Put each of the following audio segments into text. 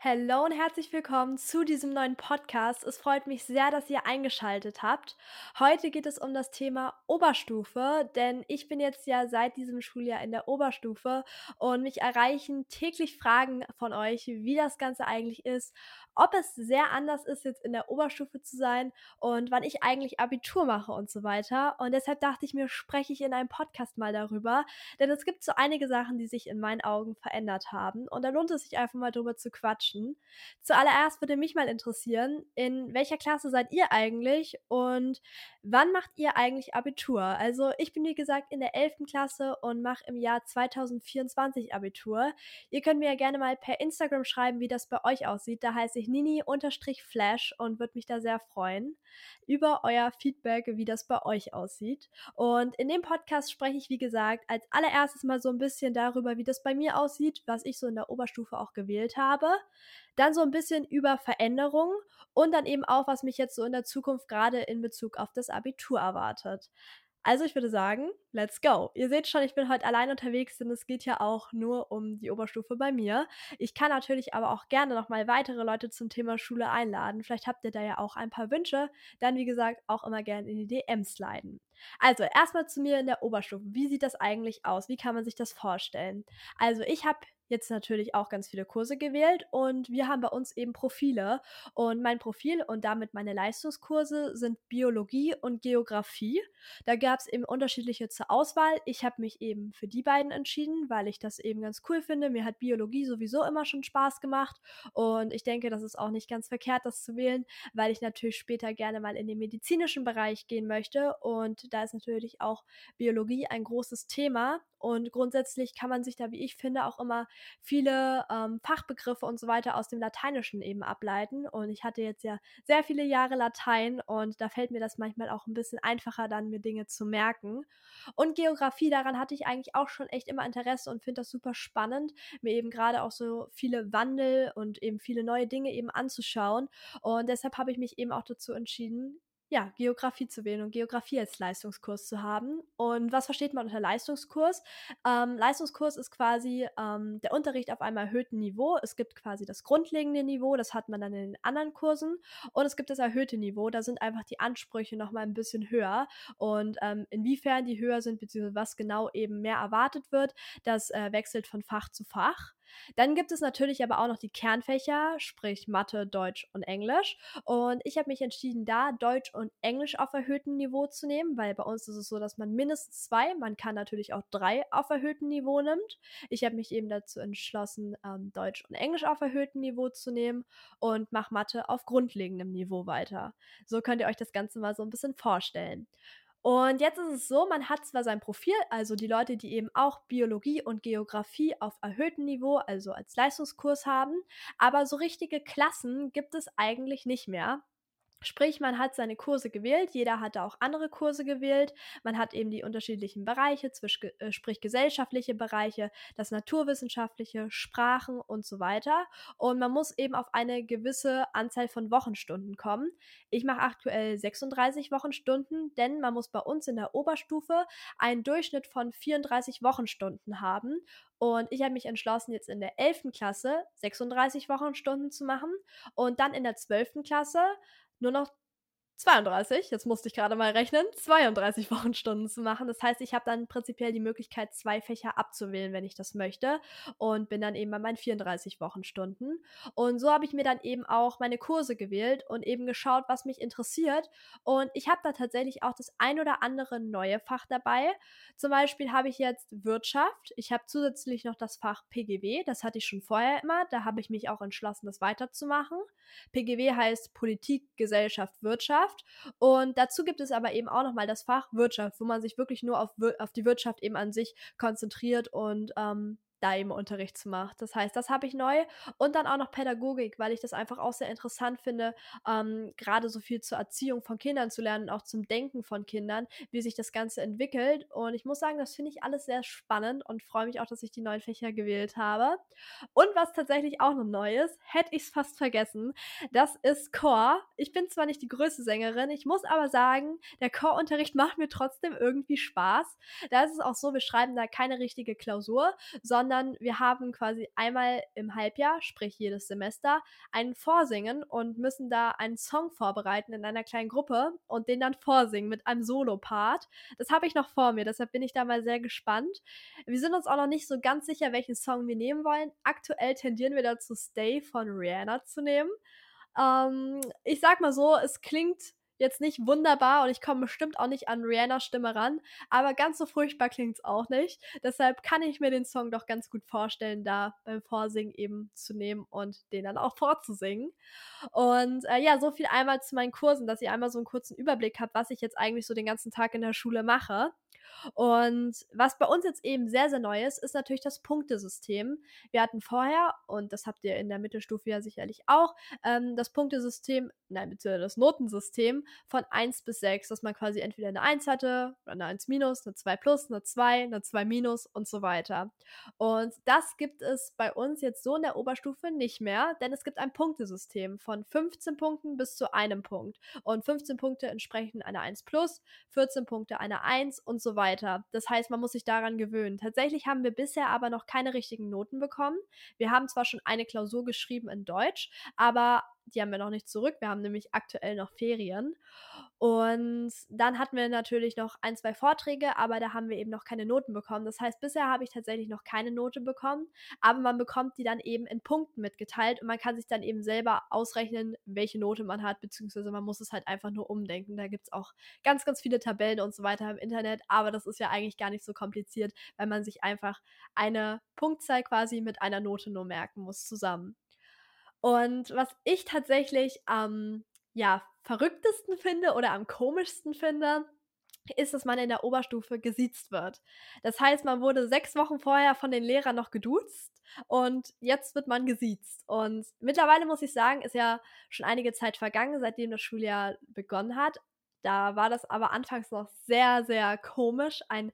Hallo und herzlich willkommen zu diesem neuen Podcast. Es freut mich sehr, dass ihr eingeschaltet habt. Heute geht es um das Thema Oberstufe, denn ich bin jetzt ja seit diesem Schuljahr in der Oberstufe und mich erreichen täglich Fragen von euch, wie das Ganze eigentlich ist, ob es sehr anders ist, jetzt in der Oberstufe zu sein und wann ich eigentlich Abitur mache und so weiter. Und deshalb dachte ich mir, spreche ich in einem Podcast mal darüber, denn es gibt so einige Sachen, die sich in meinen Augen verändert haben und da lohnt es sich einfach mal drüber zu quatschen quatschen. Zuallererst würde mich mal interessieren, in welcher Klasse seid ihr eigentlich und wann macht ihr eigentlich Abitur? Also ich bin wie gesagt in der 11. Klasse und mache im Jahr 2024 Abitur. Ihr könnt mir ja gerne mal per Instagram schreiben, wie das bei euch aussieht. Da heiße ich Nini-Flash und würde mich da sehr freuen über euer Feedback, wie das bei euch aussieht. Und in dem Podcast spreche ich, wie gesagt, als allererstes mal so ein bisschen darüber, wie das bei mir aussieht, was ich so in der Oberstufe auch gewählt habe dann so ein bisschen über Veränderungen und dann eben auch, was mich jetzt so in der Zukunft gerade in Bezug auf das Abitur erwartet. Also ich würde sagen, let's go. Ihr seht schon, ich bin heute allein unterwegs, denn es geht ja auch nur um die Oberstufe bei mir. Ich kann natürlich aber auch gerne nochmal weitere Leute zum Thema Schule einladen. Vielleicht habt ihr da ja auch ein paar Wünsche. Dann, wie gesagt, auch immer gerne in die DMs leiten. Also, erstmal zu mir in der Oberstufe. Wie sieht das eigentlich aus? Wie kann man sich das vorstellen? Also, ich habe jetzt natürlich auch ganz viele Kurse gewählt und wir haben bei uns eben Profile. Und mein Profil und damit meine Leistungskurse sind Biologie und Geografie. Da gab es eben unterschiedliche zur Auswahl. Ich habe mich eben für die beiden entschieden, weil ich das eben ganz cool finde. Mir hat Biologie sowieso immer schon Spaß gemacht und ich denke, das ist auch nicht ganz verkehrt, das zu wählen, weil ich natürlich später gerne mal in den medizinischen Bereich gehen möchte und da ist natürlich auch Biologie ein großes Thema und grundsätzlich kann man sich da, wie ich finde, auch immer viele ähm, Fachbegriffe und so weiter aus dem Lateinischen eben ableiten. Und ich hatte jetzt ja sehr viele Jahre Latein und da fällt mir das manchmal auch ein bisschen einfacher, dann mir Dinge zu merken. Und Geografie, daran hatte ich eigentlich auch schon echt immer Interesse und finde das super spannend, mir eben gerade auch so viele Wandel und eben viele neue Dinge eben anzuschauen. Und deshalb habe ich mich eben auch dazu entschieden, ja, Geografie zu wählen und Geografie als Leistungskurs zu haben. Und was versteht man unter Leistungskurs? Ähm, Leistungskurs ist quasi ähm, der Unterricht auf einem erhöhten Niveau. Es gibt quasi das grundlegende Niveau, das hat man dann in den anderen Kursen. Und es gibt das erhöhte Niveau, da sind einfach die Ansprüche nochmal ein bisschen höher. Und ähm, inwiefern die höher sind, beziehungsweise was genau eben mehr erwartet wird, das äh, wechselt von Fach zu Fach. Dann gibt es natürlich aber auch noch die Kernfächer, sprich Mathe, Deutsch und Englisch. Und ich habe mich entschieden, da Deutsch und Englisch auf erhöhtem Niveau zu nehmen, weil bei uns ist es so, dass man mindestens zwei, man kann natürlich auch drei auf erhöhtem Niveau nimmt. Ich habe mich eben dazu entschlossen, ähm, Deutsch und Englisch auf erhöhtem Niveau zu nehmen und mache Mathe auf grundlegendem Niveau weiter. So könnt ihr euch das Ganze mal so ein bisschen vorstellen. Und jetzt ist es so, man hat zwar sein Profil, also die Leute, die eben auch Biologie und Geografie auf erhöhtem Niveau, also als Leistungskurs haben, aber so richtige Klassen gibt es eigentlich nicht mehr. Sprich, man hat seine Kurse gewählt, jeder hatte auch andere Kurse gewählt, man hat eben die unterschiedlichen Bereiche, äh, sprich gesellschaftliche Bereiche, das naturwissenschaftliche, Sprachen und so weiter. Und man muss eben auf eine gewisse Anzahl von Wochenstunden kommen. Ich mache aktuell 36 Wochenstunden, denn man muss bei uns in der Oberstufe einen Durchschnitt von 34 Wochenstunden haben. Und ich habe mich entschlossen, jetzt in der 11. Klasse 36 Wochenstunden zu machen und dann in der 12. Klasse nur noch 32, jetzt musste ich gerade mal rechnen, 32 Wochenstunden zu machen. Das heißt, ich habe dann prinzipiell die Möglichkeit, zwei Fächer abzuwählen, wenn ich das möchte. Und bin dann eben bei meinen 34 Wochenstunden. Und so habe ich mir dann eben auch meine Kurse gewählt und eben geschaut, was mich interessiert. Und ich habe da tatsächlich auch das ein oder andere neue Fach dabei. Zum Beispiel habe ich jetzt Wirtschaft. Ich habe zusätzlich noch das Fach PGW. Das hatte ich schon vorher immer. Da habe ich mich auch entschlossen, das weiterzumachen. PGW heißt Politik, Gesellschaft, Wirtschaft. Wirtschaft. Und dazu gibt es aber eben auch nochmal das Fach Wirtschaft, wo man sich wirklich nur auf, auf die Wirtschaft eben an sich konzentriert und ähm, da eben Unterricht zu macht. Das heißt, das habe ich neu und dann auch noch Pädagogik, weil ich das einfach auch sehr interessant finde, ähm, gerade so viel zur Erziehung von Kindern zu lernen, auch zum Denken von Kindern, wie sich das Ganze entwickelt. Und ich muss sagen, das finde ich alles sehr spannend und freue mich auch, dass ich die neuen Fächer gewählt habe. Und was tatsächlich auch noch neu ist, hätte ich es fast vergessen, das ist Chor. Ich bin zwar nicht die größte Sängerin, ich muss aber sagen, der Chorunterricht macht mir trotzdem irgendwie Spaß. Da ist es auch so, wir schreiben da keine richtige Klausur, sondern sondern wir haben quasi einmal im Halbjahr, sprich jedes Semester, ein Vorsingen und müssen da einen Song vorbereiten in einer kleinen Gruppe und den dann vorsingen mit einem Solo-Part. Das habe ich noch vor mir, deshalb bin ich da mal sehr gespannt. Wir sind uns auch noch nicht so ganz sicher, welchen Song wir nehmen wollen. Aktuell tendieren wir dazu, Stay von Rihanna zu nehmen. Ähm, ich sag mal so, es klingt jetzt nicht wunderbar und ich komme bestimmt auch nicht an Rihannas Stimme ran, aber ganz so furchtbar klingt es auch nicht. Deshalb kann ich mir den Song doch ganz gut vorstellen, da beim Vorsingen eben zu nehmen und den dann auch vorzusingen. Und äh, ja, so viel einmal zu meinen Kursen, dass ihr einmal so einen kurzen Überblick habt, was ich jetzt eigentlich so den ganzen Tag in der Schule mache. Und was bei uns jetzt eben sehr, sehr neu ist, ist natürlich das Punktesystem. Wir hatten vorher, und das habt ihr in der Mittelstufe ja sicherlich auch, ähm, das Punktesystem, nein, beziehungsweise das Notensystem von 1 bis 6, dass man quasi entweder eine 1 hatte, eine 1 minus, eine 2 plus, eine 2, eine 2 minus und so weiter. Und das gibt es bei uns jetzt so in der Oberstufe nicht mehr, denn es gibt ein Punktesystem von 15 Punkten bis zu einem Punkt. Und 15 Punkte entsprechen einer 1 plus, 14 Punkte einer 1 und so weiter weiter. Das heißt, man muss sich daran gewöhnen. Tatsächlich haben wir bisher aber noch keine richtigen Noten bekommen. Wir haben zwar schon eine Klausur geschrieben in Deutsch, aber die haben wir noch nicht zurück. Wir haben nämlich aktuell noch Ferien. Und dann hatten wir natürlich noch ein, zwei Vorträge, aber da haben wir eben noch keine Noten bekommen. Das heißt, bisher habe ich tatsächlich noch keine Note bekommen, aber man bekommt die dann eben in Punkten mitgeteilt und man kann sich dann eben selber ausrechnen, welche Note man hat, beziehungsweise man muss es halt einfach nur umdenken. Da gibt es auch ganz, ganz viele Tabellen und so weiter im Internet, aber das ist ja eigentlich gar nicht so kompliziert, weil man sich einfach eine Punktzahl quasi mit einer Note nur merken muss zusammen. Und was ich tatsächlich am ja, verrücktesten finde oder am komischsten finde, ist, dass man in der Oberstufe gesiezt wird. Das heißt, man wurde sechs Wochen vorher von den Lehrern noch geduzt und jetzt wird man gesiezt. Und mittlerweile muss ich sagen, ist ja schon einige Zeit vergangen, seitdem das Schuljahr begonnen hat. Da war das aber anfangs noch sehr, sehr komisch. Ein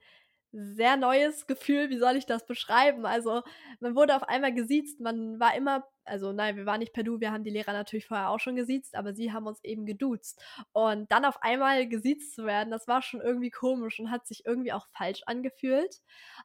sehr neues Gefühl, wie soll ich das beschreiben? Also, man wurde auf einmal gesiezt, man war immer, also nein, wir waren nicht per Du, wir haben die Lehrer natürlich vorher auch schon gesiezt, aber sie haben uns eben geduzt. Und dann auf einmal gesiezt zu werden, das war schon irgendwie komisch und hat sich irgendwie auch falsch angefühlt.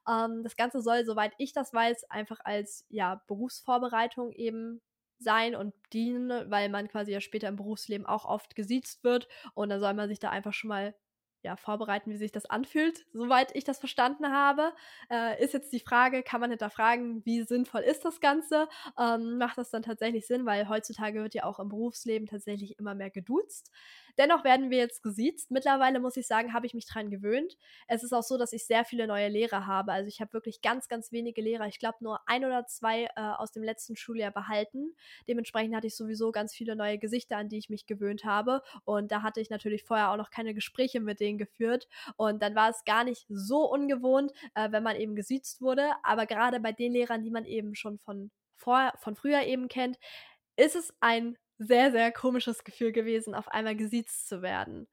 Ähm, das Ganze soll, soweit ich das weiß, einfach als ja, Berufsvorbereitung eben sein und dienen, weil man quasi ja später im Berufsleben auch oft gesiezt wird und dann soll man sich da einfach schon mal ja, vorbereiten, wie sich das anfühlt, soweit ich das verstanden habe. Äh, ist jetzt die Frage, kann man hinterfragen, wie sinnvoll ist das Ganze? Ähm, macht das dann tatsächlich Sinn, weil heutzutage wird ja auch im Berufsleben tatsächlich immer mehr geduzt. Dennoch werden wir jetzt gesiezt. Mittlerweile muss ich sagen, habe ich mich dran gewöhnt. Es ist auch so, dass ich sehr viele neue Lehrer habe. Also ich habe wirklich ganz, ganz wenige Lehrer. Ich glaube nur ein oder zwei äh, aus dem letzten Schuljahr behalten. Dementsprechend hatte ich sowieso ganz viele neue Gesichter, an die ich mich gewöhnt habe. Und da hatte ich natürlich vorher auch noch keine Gespräche mit denen geführt. Und dann war es gar nicht so ungewohnt, äh, wenn man eben gesiezt wurde. Aber gerade bei den Lehrern, die man eben schon von, vor, von früher eben kennt, ist es ein sehr, sehr komisches Gefühl gewesen, auf einmal gesiezt zu werden.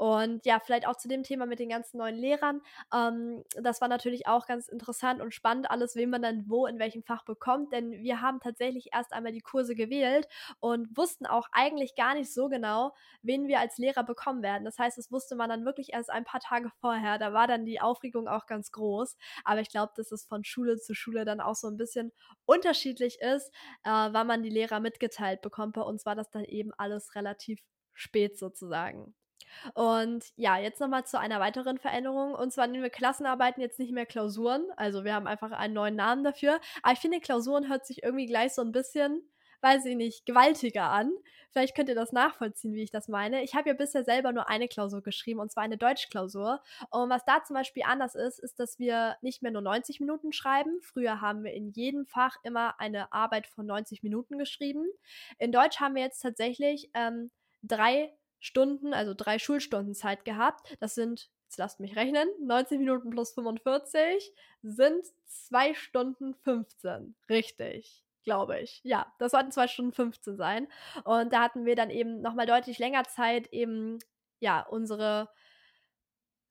Und ja, vielleicht auch zu dem Thema mit den ganzen neuen Lehrern. Ähm, das war natürlich auch ganz interessant und spannend, alles, wen man dann wo in welchem Fach bekommt. Denn wir haben tatsächlich erst einmal die Kurse gewählt und wussten auch eigentlich gar nicht so genau, wen wir als Lehrer bekommen werden. Das heißt, das wusste man dann wirklich erst ein paar Tage vorher. Da war dann die Aufregung auch ganz groß. Aber ich glaube, dass es von Schule zu Schule dann auch so ein bisschen unterschiedlich ist, äh, wann man die Lehrer mitgeteilt bekommt. Bei uns war das dann eben alles relativ spät sozusagen. Und ja, jetzt nochmal zu einer weiteren Veränderung. Und zwar nehmen wir Klassenarbeiten jetzt nicht mehr Klausuren. Also wir haben einfach einen neuen Namen dafür. Aber ich finde, Klausuren hört sich irgendwie gleich so ein bisschen, weiß ich nicht, gewaltiger an. Vielleicht könnt ihr das nachvollziehen, wie ich das meine. Ich habe ja bisher selber nur eine Klausur geschrieben, und zwar eine Deutschklausur. Und was da zum Beispiel anders ist, ist, dass wir nicht mehr nur 90 Minuten schreiben. Früher haben wir in jedem Fach immer eine Arbeit von 90 Minuten geschrieben. In Deutsch haben wir jetzt tatsächlich ähm, drei Stunden, also drei Schulstunden Zeit gehabt. Das sind, jetzt lasst mich rechnen, 90 Minuten plus 45 sind zwei Stunden 15. Richtig glaube ich. Ja, das sollten zwei Stunden 15 sein. Und da hatten wir dann eben nochmal deutlich länger Zeit, eben, ja, unsere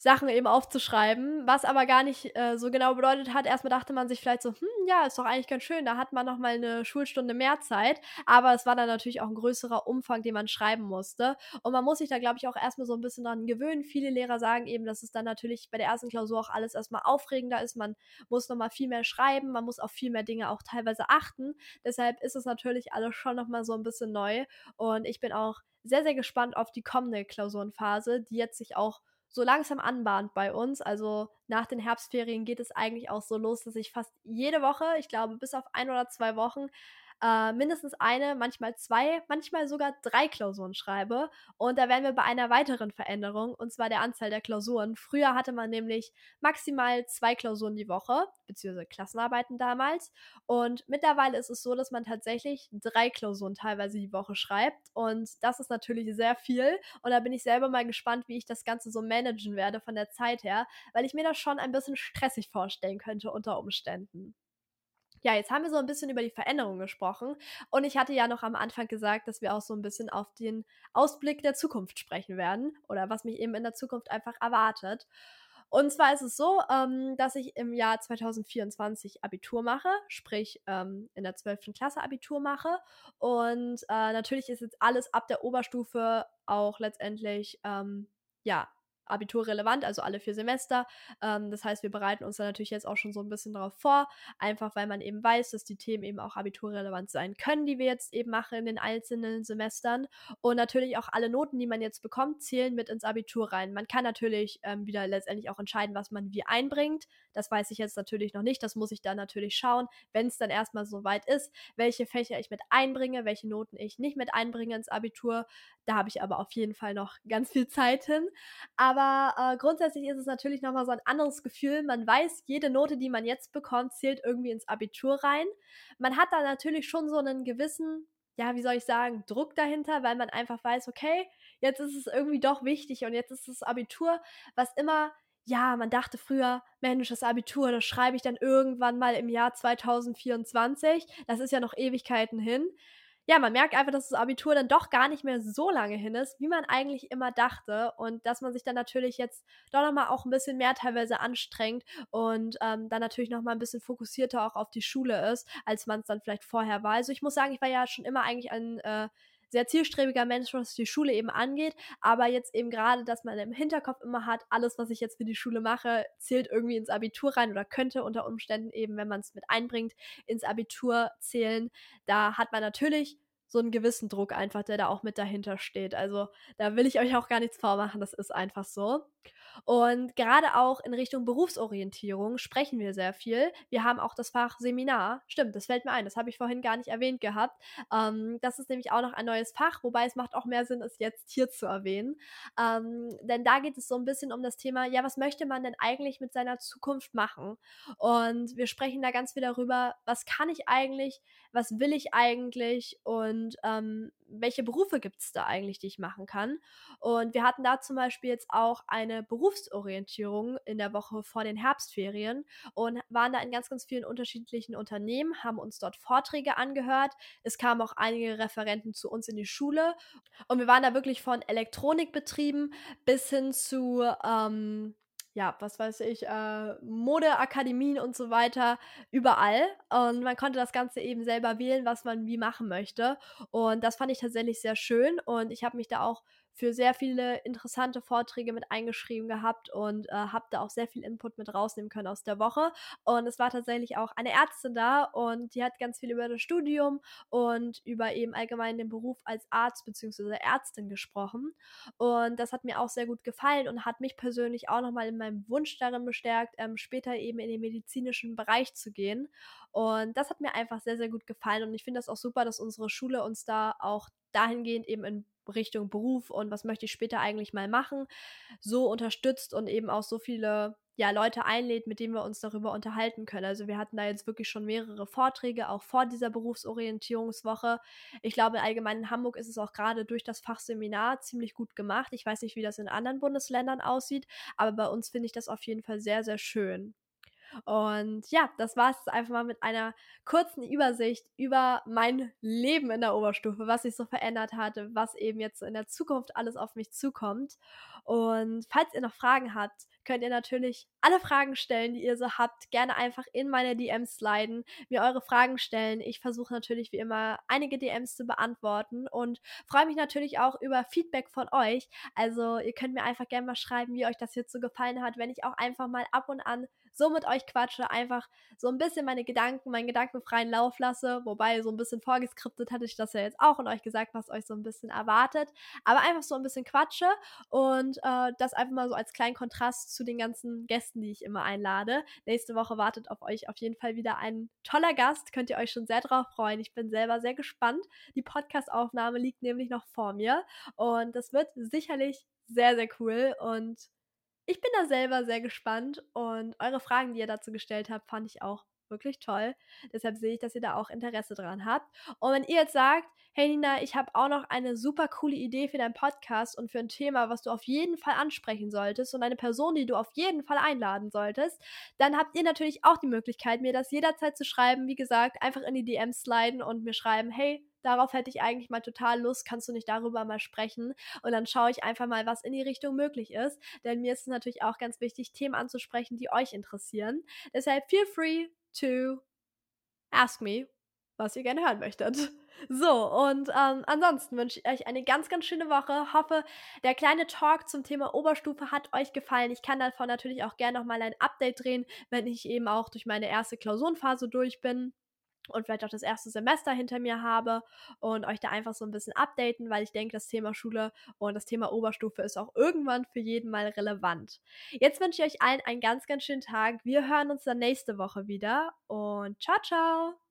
Sachen eben aufzuschreiben, was aber gar nicht äh, so genau bedeutet hat. Erstmal dachte man sich vielleicht so, hm, ja, ist doch eigentlich ganz schön, da hat man noch mal eine Schulstunde mehr Zeit, aber es war dann natürlich auch ein größerer Umfang, den man schreiben musste und man muss sich da glaube ich auch erstmal so ein bisschen dran gewöhnen. Viele Lehrer sagen eben, dass es dann natürlich bei der ersten Klausur auch alles erstmal aufregender ist, man muss noch mal viel mehr schreiben, man muss auf viel mehr Dinge auch teilweise achten. Deshalb ist es natürlich alles schon noch mal so ein bisschen neu und ich bin auch sehr sehr gespannt auf die kommende Klausurenphase, die jetzt sich auch so langsam anbahnt bei uns. Also nach den Herbstferien geht es eigentlich auch so los, dass ich fast jede Woche, ich glaube bis auf ein oder zwei Wochen, äh, mindestens eine, manchmal zwei, manchmal sogar drei Klausuren schreibe. Und da wären wir bei einer weiteren Veränderung, und zwar der Anzahl der Klausuren. Früher hatte man nämlich maximal zwei Klausuren die Woche, beziehungsweise Klassenarbeiten damals. Und mittlerweile ist es so, dass man tatsächlich drei Klausuren teilweise die Woche schreibt. Und das ist natürlich sehr viel. Und da bin ich selber mal gespannt, wie ich das Ganze so managen werde von der Zeit her, weil ich mir das schon ein bisschen stressig vorstellen könnte unter Umständen. Ja, jetzt haben wir so ein bisschen über die Veränderung gesprochen und ich hatte ja noch am Anfang gesagt, dass wir auch so ein bisschen auf den Ausblick der Zukunft sprechen werden oder was mich eben in der Zukunft einfach erwartet. Und zwar ist es so, ähm, dass ich im Jahr 2024 Abitur mache, sprich ähm, in der 12. Klasse Abitur mache. Und äh, natürlich ist jetzt alles ab der Oberstufe auch letztendlich ähm, ja Abitur relevant, also alle vier Semester. Ähm, das heißt, wir bereiten uns da natürlich jetzt auch schon so ein bisschen darauf vor, einfach weil man eben weiß, dass die Themen eben auch abiturrelevant sein können, die wir jetzt eben machen in den einzelnen Semestern. Und natürlich auch alle Noten, die man jetzt bekommt, zählen mit ins Abitur rein. Man kann natürlich ähm, wieder letztendlich auch entscheiden, was man wie einbringt. Das weiß ich jetzt natürlich noch nicht. Das muss ich dann natürlich schauen, wenn es dann erstmal so weit ist, welche Fächer ich mit einbringe, welche Noten ich nicht mit einbringe ins Abitur. Da habe ich aber auf jeden Fall noch ganz viel Zeit hin. Aber äh, grundsätzlich ist es natürlich nochmal so ein anderes Gefühl. Man weiß, jede Note, die man jetzt bekommt, zählt irgendwie ins Abitur rein. Man hat da natürlich schon so einen gewissen, ja, wie soll ich sagen, Druck dahinter, weil man einfach weiß, okay, jetzt ist es irgendwie doch wichtig und jetzt ist das Abitur, was immer ja, man dachte früher, Mensch, das Abitur, das schreibe ich dann irgendwann mal im Jahr 2024. Das ist ja noch Ewigkeiten hin ja, man merkt einfach, dass das Abitur dann doch gar nicht mehr so lange hin ist, wie man eigentlich immer dachte. Und dass man sich dann natürlich jetzt doch nochmal auch ein bisschen mehr teilweise anstrengt und ähm, dann natürlich nochmal ein bisschen fokussierter auch auf die Schule ist, als man es dann vielleicht vorher war. Also ich muss sagen, ich war ja schon immer eigentlich ein äh, sehr zielstrebiger Mensch, was die Schule eben angeht. Aber jetzt eben gerade, dass man im Hinterkopf immer hat, alles, was ich jetzt für die Schule mache, zählt irgendwie ins Abitur rein oder könnte unter Umständen eben, wenn man es mit einbringt, ins Abitur zählen. Da hat man natürlich so einen gewissen Druck einfach, der da auch mit dahinter steht. Also da will ich euch auch gar nichts vormachen, das ist einfach so. Und gerade auch in Richtung Berufsorientierung sprechen wir sehr viel. Wir haben auch das Fach Seminar. Stimmt, das fällt mir ein, das habe ich vorhin gar nicht erwähnt gehabt. Ähm, das ist nämlich auch noch ein neues Fach, wobei es macht auch mehr Sinn, es jetzt hier zu erwähnen. Ähm, denn da geht es so ein bisschen um das Thema, ja, was möchte man denn eigentlich mit seiner Zukunft machen? Und wir sprechen da ganz viel darüber, was kann ich eigentlich, was will ich eigentlich und ähm, welche Berufe gibt es da eigentlich, die ich machen kann. Und wir hatten da zum Beispiel jetzt auch eine Berufsorientierung in der Woche vor den Herbstferien und waren da in ganz, ganz vielen unterschiedlichen Unternehmen, haben uns dort Vorträge angehört. Es kamen auch einige Referenten zu uns in die Schule und wir waren da wirklich von Elektronikbetrieben bis hin zu ähm, ja, was weiß ich, äh, Modeakademien und so weiter, überall. Und man konnte das Ganze eben selber wählen, was man wie machen möchte. Und das fand ich tatsächlich sehr schön. Und ich habe mich da auch für sehr viele interessante Vorträge mit eingeschrieben gehabt und äh, habe da auch sehr viel Input mit rausnehmen können aus der Woche. Und es war tatsächlich auch eine Ärztin da und die hat ganz viel über das Studium und über eben allgemein den Beruf als Arzt bzw. Ärztin gesprochen. Und das hat mir auch sehr gut gefallen und hat mich persönlich auch nochmal in meinem Wunsch darin bestärkt, ähm, später eben in den medizinischen Bereich zu gehen. Und das hat mir einfach sehr, sehr gut gefallen. Und ich finde das auch super, dass unsere Schule uns da auch dahingehend eben in Richtung Beruf und was möchte ich später eigentlich mal machen, so unterstützt und eben auch so viele ja, Leute einlädt, mit denen wir uns darüber unterhalten können. Also wir hatten da jetzt wirklich schon mehrere Vorträge, auch vor dieser Berufsorientierungswoche. Ich glaube, allgemein in Hamburg ist es auch gerade durch das Fachseminar ziemlich gut gemacht. Ich weiß nicht, wie das in anderen Bundesländern aussieht, aber bei uns finde ich das auf jeden Fall sehr, sehr schön. Und ja, das war es einfach mal mit einer kurzen Übersicht über mein Leben in der Oberstufe, was sich so verändert hatte, was eben jetzt in der Zukunft alles auf mich zukommt. Und falls ihr noch Fragen habt, könnt ihr natürlich alle Fragen stellen, die ihr so habt. Gerne einfach in meine DMs sliden, mir eure Fragen stellen. Ich versuche natürlich wie immer einige DMs zu beantworten und freue mich natürlich auch über Feedback von euch. Also ihr könnt mir einfach gerne mal schreiben, wie euch das so gefallen hat, wenn ich auch einfach mal ab und an so mit euch quatsche, einfach so ein bisschen meine Gedanken, meinen gedankenfreien Lauf lasse. Wobei so ein bisschen vorgeskriptet hatte ich das ja jetzt auch und euch gesagt, was euch so ein bisschen erwartet. Aber einfach so ein bisschen quatsche und äh, das einfach mal so als kleinen Kontrast zu den ganzen Gästen, die ich immer einlade. Nächste Woche wartet auf euch auf jeden Fall wieder ein toller Gast. Könnt ihr euch schon sehr drauf freuen. Ich bin selber sehr gespannt. Die Podcast-Aufnahme liegt nämlich noch vor mir und das wird sicherlich sehr, sehr cool und ich bin da selber sehr gespannt und eure Fragen, die ihr dazu gestellt habt, fand ich auch wirklich toll. Deshalb sehe ich, dass ihr da auch Interesse dran habt. Und wenn ihr jetzt sagt, hey Nina, ich habe auch noch eine super coole Idee für deinen Podcast und für ein Thema, was du auf jeden Fall ansprechen solltest und eine Person, die du auf jeden Fall einladen solltest, dann habt ihr natürlich auch die Möglichkeit, mir das jederzeit zu schreiben. Wie gesagt, einfach in die DMs sliden und mir schreiben, hey, darauf hätte ich eigentlich mal total Lust, kannst du nicht darüber mal sprechen? Und dann schaue ich einfach mal, was in die Richtung möglich ist. Denn mir ist es natürlich auch ganz wichtig, Themen anzusprechen, die euch interessieren. Deshalb feel free to ask me, was ihr gerne hören möchtet. So, und ähm, ansonsten wünsche ich euch eine ganz, ganz schöne Woche. Hoffe, der kleine Talk zum Thema Oberstufe hat euch gefallen. Ich kann davon natürlich auch gerne nochmal ein Update drehen, wenn ich eben auch durch meine erste Klausurenphase durch bin und vielleicht auch das erste Semester hinter mir habe und euch da einfach so ein bisschen updaten, weil ich denke, das Thema Schule und das Thema Oberstufe ist auch irgendwann für jeden mal relevant. Jetzt wünsche ich euch allen einen ganz, ganz schönen Tag. Wir hören uns dann nächste Woche wieder und ciao, ciao!